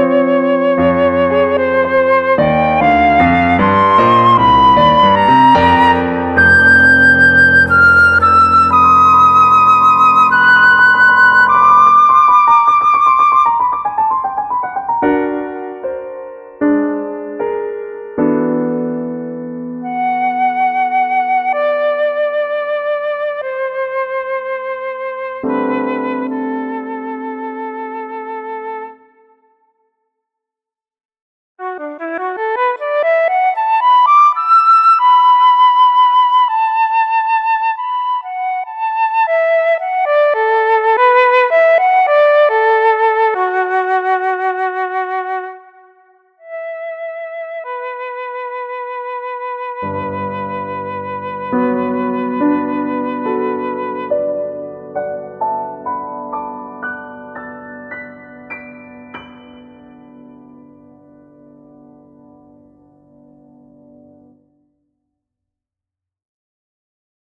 Thank